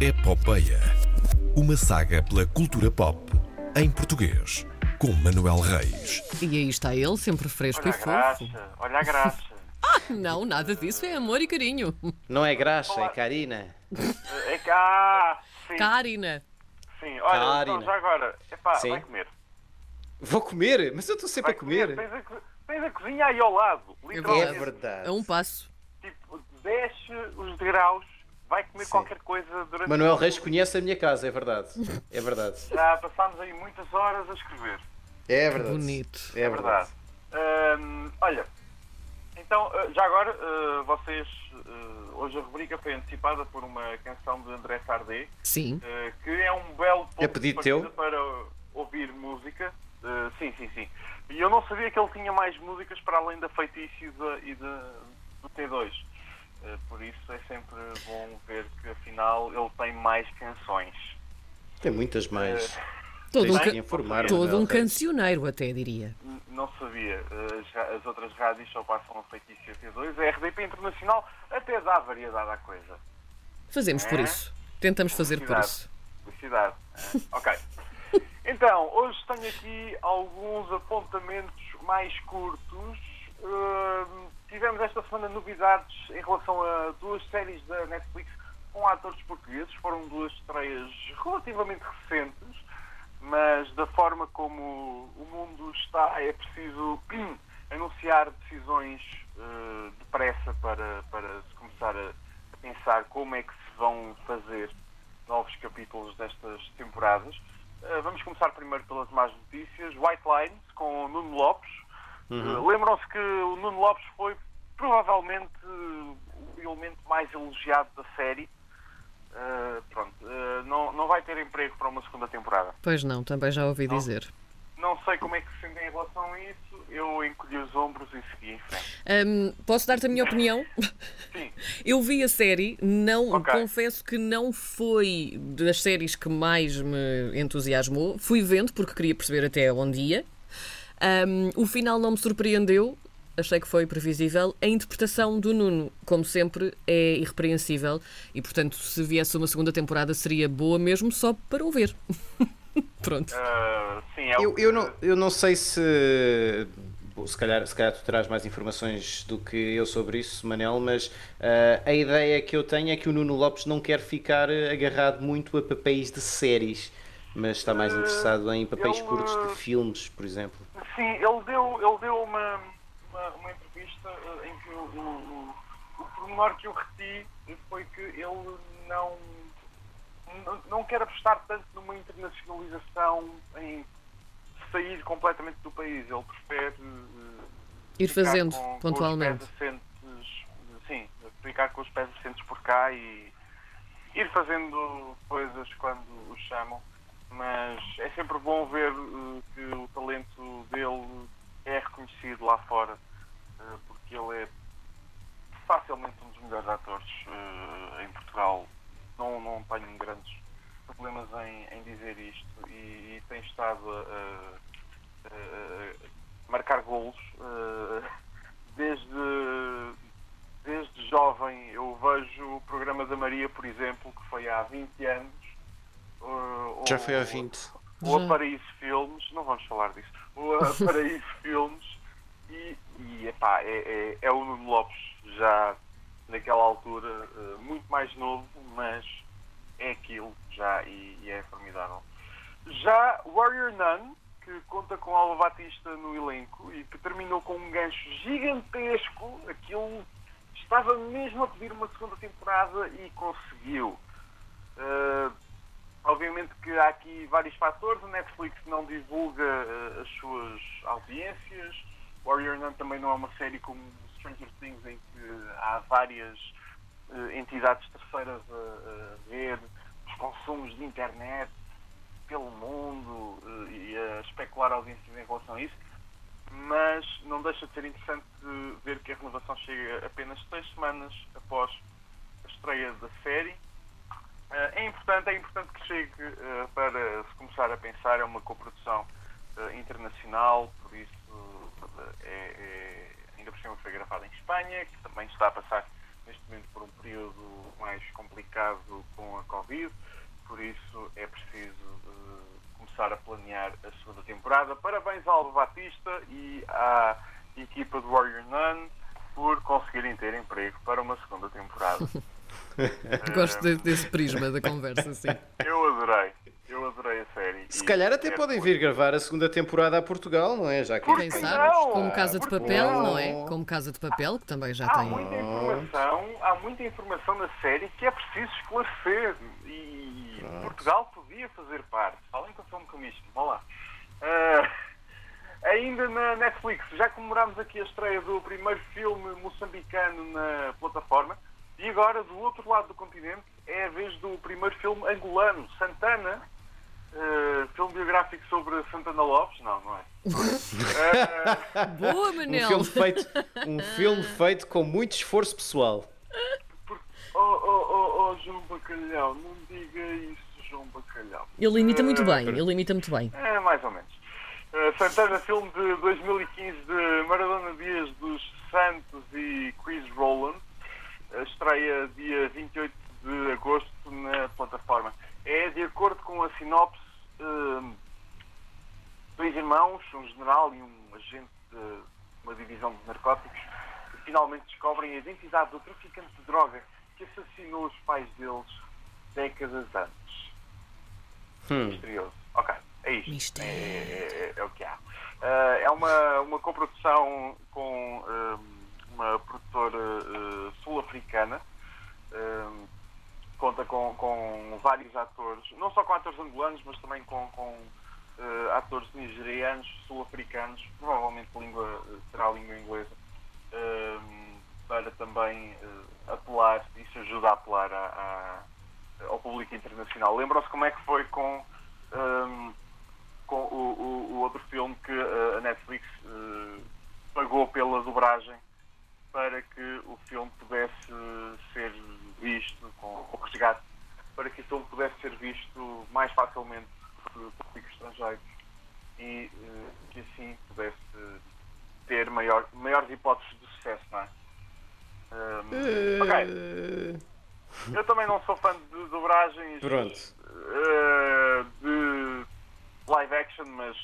Epopeia. Uma saga pela cultura pop em português, com Manuel Reis. E aí está ele, sempre fresco Olha e a fofo. graça, olha a graça. Não, nada disso, é amor e carinho. Não é graxa, é Karina. É ah, sim, Karina. sim. Olha, Karina. então já agora, epá, Sim. vai comer. Vou comer? Mas eu estou sempre Vai a comer. Tens a, tens a cozinha aí ao lado, É literalmente. verdade. A um passo. Tipo, desce os degraus, vai comer Sim. qualquer coisa durante Manuel Reis conhece a minha casa, é verdade. É verdade. Já passámos aí muitas horas a escrever. É verdade. Bonito. É É verdade. verdade. Hum, olha, então, eh, já agora, eh, vocês. eh, hoje a rubrica foi antecipada por uma canção de André Sardé, Sim. que é um belo ponto É pedido de partida teu? para ouvir música. Sim, sim, sim. E eu não sabia que ele tinha mais músicas para além da Feitiço e, da, e da- do T2. Eh, por isso é sempre bom ver que afinal ele tem mais canções. Tem muitas mais. Todo um, informar, todo um Reis. cancioneiro, até diria. Não sabia. Eh, As, ra- as outras rádios só passam a Feitiço e a T2. A RDP Internacional até dá variedade à coisa. Fazemos por É? isso. Tentamos fazer por isso. Felicidade. Eh, ok. Então, hoje tenho aqui alguns apontamentos mais curtos. Hum, tivemos esta semana novidades em relação a duas séries da Netflix com atores portugueses. Foram duas estreias relativamente recentes, mas da forma como o mundo está, é preciso anunciar decisões eh, depressa para, para se começar a, a pensar como é que se vão fazer novos capítulos destas temporadas. Uh, vamos começar primeiro pelas más notícias. White Lines, com Nuno Lopes. Uh, Lembram-se que o Nuno Lopes foi provavelmente uh, o elemento mais elogiado da série. Uh, pronto, uh, não, não vai ter emprego para uma segunda temporada. Pois não, também já ouvi dizer. Não sei como é que se sentem em relação a isso. Eu encolhi os ombros e segui em frente. Hum, posso dar-te a minha opinião? Sim, Eu vi a série, não Ok. confesso que não foi das séries que mais me entusiasmou. Fui vendo porque queria perceber até onde ia. Hum, o final não me surpreendeu, achei que foi previsível. A interpretação do Nuno, como sempre, é irrepreensível e, portanto, se viesse uma segunda temporada seria boa mesmo só para o ver. Pronto. uh, sim é o Eu, eu, não, eu não sei se. Se calhar, se calhar tu terás mais informações do que eu sobre isso, Manel, mas ah, a ideia que eu tenho é que o Nuno Lopes não quer ficar agarrado muito a papéis de séries, mas está mais interessado em papéis ele, curtos eh, de filmes, por exemplo. Sim, ele deu, ele deu uma, uma, uma entrevista eh, em que o, o, o, pormenor que eu reti foi que ele não, não, não quer apostar tanto numa internacionalização em sair completamente do país. Ele prefere eh, Ir fazendo com- pontualmente. Com os pés assentes, sim, ficar com os pés assentes por cá e ir fazendo coisas quando o chamam. Mas é sempre bom ver eh, que o talento dele é reconhecido lá fora, eh, porque ele é facilmente um dos melhores atores eh, em Portugal. Não, não tenho grandes problemas em, em dizer isto e, e tem estado a, a- marcar golos. desde, desde jovem eu vejo o programa da Maria, por exemplo, que foi há 20 anos. Eh, Já foi há 20. o Já. Paraíso Filmes, não vamos falar disso, o uh, Paraíso Filmes e, e epá, é, é, é o Nuno Lopes já naquela altura uh, muito mais novo, mas é aquilo já e, e é formidável. Já Warrior Nun, que conta com Alva Batista no elenco e que terminou com um gancho gigantesco, aquilo estava mesmo a pedir uma segunda temporada e conseguiu. Uh, Obviamente que há aqui vários fatores. A Netflix não divulga eh, as suas audiências. Warrior Nun também não é uma série como Stranger Things em que há várias eh, entidades terceiras a, a ver os consumos de internet pelo mundo eh, e a especular audiências em relação a isso. Mas não deixa de ser interessante ver que a renovação chega apenas seis semanas após a estreia da série. Eh, É importante, é importante que chegue eh, para se começar a pensar, é uma coprodução eh, internacional, por isso é, é- ainda por cima foi gravada em Espanha, que também está a passar neste momento por um período mais complicado com a Covid, por isso é preciso começar a planear a segunda temporada. Parabéns ao Aldo Batista e à equipa do Warrior Nun por conseguirem ter emprego para uma segunda temporada. Gosto de, desse prisma da conversa, sim. Eu adorei. Eu adorei a série. Se E calhar até é podem por- vir gravar a segunda temporada a Portugal, não é? Já que Quem que sabe? não? Como Casa de Papel, não? não é? Como Casa de Papel, que também já Há tem. muita informação, há muita informação na série que é preciso esclarecer. E Portugal podia fazer parte. Além que eu sou um commission, vá lá. Ah, ainda na Netflix, já comemorámos aqui a estreia do primeiro filme moçambicano na plataforma. E agora, do outro lado do continente, é a vez do primeiro filme angolano, Santana. ah, filme biográfico sobre Santana Lopes? Não, não é. Ah, Boa, um Manel! filme feito, um filme feito com muito esforço pessoal. Oh, oh, oh, oh, João Bacalhau, não diga isso, João Bacalhau. Ele imita muito bem, ele imita muito bem. É, mais ou menos. Uh, Santana, filme de 2015 de Maradona Dias dos Santos e Chris Rowland. Uh, estreia dia 28 de agosto na plataforma. É de acordo com a sinopse, uh, dois irmãos, um general e um agente de uma divisão de narcóticos, que finalmente descobrem a identidade do traficante de droga que assassinou os pais deles décadas antes. Hum. Misterioso. Ok, é isto. Mistério. É, é- é o que há. Ah, é uma, uma coprodução com ahm, uma produtora ah, sul-africana. Ahm, conta com, com vários atores, não só com atores angolanos, mas também com, com ah, atores nigerianos, sul-africanos, provavelmente língua, será a língua inglesa, ahm, para também apelar, isso ajuda a apelar à- à- ao público internacional. Lembram-se como é que foi com, ahm, com o, o- o outro filme que a Netflix ah, pagou pela dobragem para que o filme pudesse ser visto com, com resgate, para que o filme pudesse ser visto mais facilmente por públicos estrangeiros e eh, que assim pudesse ter maior, maiores hipóteses de sucesso, não é? Ok, Eh, eu também não sou fã de dobragens Pronto. eh, de live action, mas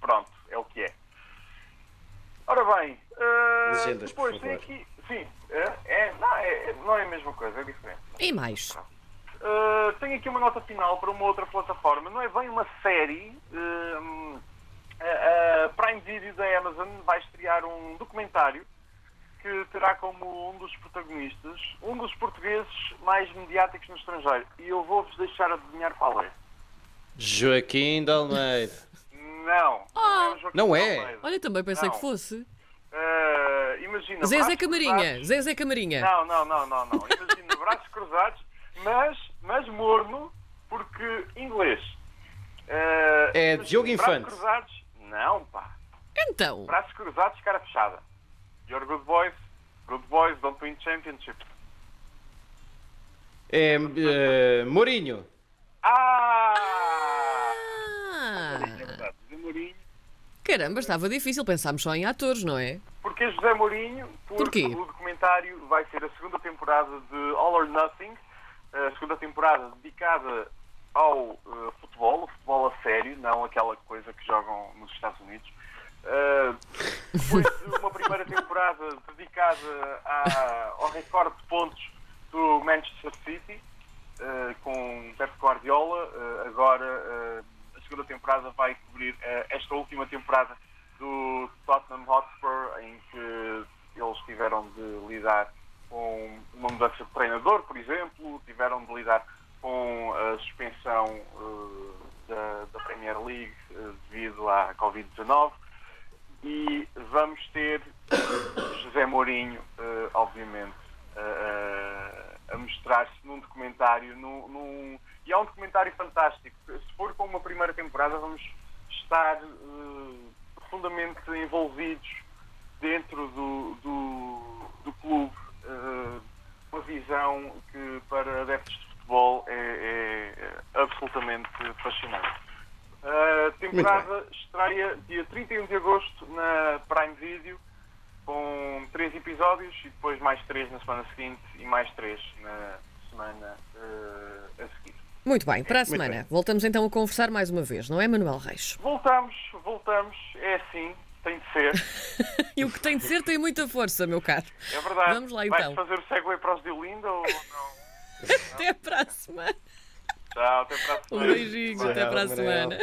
pronto, é o que é. Ora bem, eh, Legendas, por depois tem aqui. Sim, é, é- não, é, não é a mesma coisa, é diferente. E mais? Uh, tenho aqui uma nota final para uma outra plataforma. Não é bem uma série. um, a, a Prime Video da Amazon vai estrear um documentário que terá como um dos protagonistas um dos portugueses mais mediáticos no estrangeiro. E eu vou-vos deixar adivinhar qual é. Joaquim de Almeida. Não. Ah, não é? Almeida. Olha, também pensei Não. que fosse. Uh, imagina. Zezé braços Camarinha. Zezé Camarinha. Não, não, não, não, não. Imagina braços cruzados, mas, mas morno, porque inglês. Uh, É imagina, Diogo braços Infante. cruzados, não, pá. Então, Braços cruzados, cara fechada. You're good boys, good boys, don't win championship. É eh, Mourinho. Ah! Ah, É verdade, José Mourinho. Caramba, estava difícil. Pensámos só em atores, não é? Porque José Mourinho, porque Porquê? o documentário vai ser a segunda temporada de All or Nothing, a segunda temporada dedicada ao eh, futebol, o futebol a sério, não aquela coisa que jogam nos Estados Unidos. Eh, depois de uma primeira temporada dedicada à- ao recorde de pontos do Manchester City, eh, com Pep Guardiola, agora a segunda temporada vai eh, esta última temporada do Tottenham Hotspur, em que eles tiveram de lidar com uma mudança de treinador, por exemplo, tiveram de lidar com a suspensão eh, da, da Premier League eh, devido à Covid-19 e vamos ter José Mourinho, eh, obviamente, a mostrar-se num documentário, num, num- e é um documentário fantástico. Se for com uma primeira temporada, vamos estar eh, profundamente envolvidos dentro do, do, do clube, eh, uma visão que para adeptos de futebol é, é absolutamente fascinante. A temporada estreia dia 31 de agosto na Prime Video com três episódios e depois mais três na semana seguinte e mais três na semana uh, a. Muito bem, para a semana voltamos então a conversar mais uma vez, não é, Manuel Reis? Voltamos, voltamos, é assim, tem de ser. e o que tem de ser tem muita força, meu caro. É verdade. Vamos lá então. Vais fazer o segue para os de Olinda ou não? até para a semana. Tchau, até para a semana. Um beijinho, até para a semana.